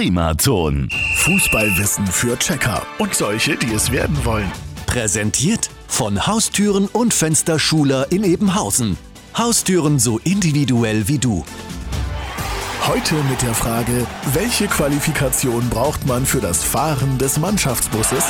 Primaton. Fußballwissen für Checker und solche, die es werden wollen. Präsentiert von Haustüren und Fensterschuler in Ebenhausen. Haustüren so individuell wie du. Heute mit der Frage, welche Qualifikation braucht man für das Fahren des Mannschaftsbusses?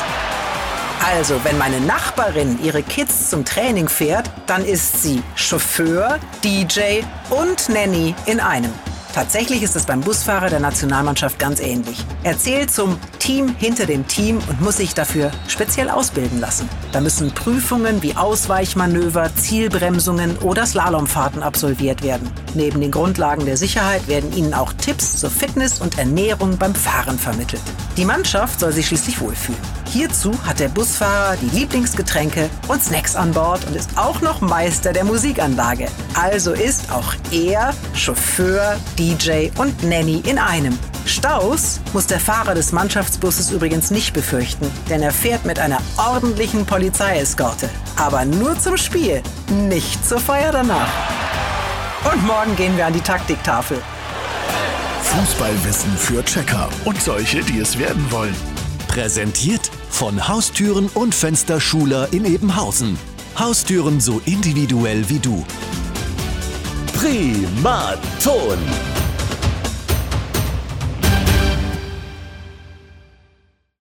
Also, wenn meine Nachbarin ihre Kids zum Training fährt, dann ist sie Chauffeur, DJ und Nanny in einem. Tatsächlich ist es beim Busfahrer der Nationalmannschaft ganz ähnlich. Er zählt zum Team hinter dem Team und muss sich dafür speziell ausbilden lassen. Da müssen Prüfungen wie Ausweichmanöver, Zielbremsungen oder Slalomfahrten absolviert werden. Neben den Grundlagen der Sicherheit werden ihnen auch Tipps zur Fitness und Ernährung beim Fahren vermittelt. Die Mannschaft soll sich schließlich wohlfühlen. Hierzu hat der Busfahrer die Lieblingsgetränke und Snacks an Bord und ist auch noch Meister der Musikanlage. Also ist auch er Chauffeur, DJ und Nanny in einem. Staus muss der Fahrer des Mannschaftsbusses übrigens nicht befürchten, denn er fährt mit einer ordentlichen Polizeieskorte. Aber nur zum Spiel, nicht zur Feier danach. Und morgen gehen wir an die Taktiktafel. Fußballwissen für Checker und solche, die es werden wollen. Präsentiert von Haustüren und Fensterschuler in Ebenhausen. Haustüren so individuell wie du. Primaton.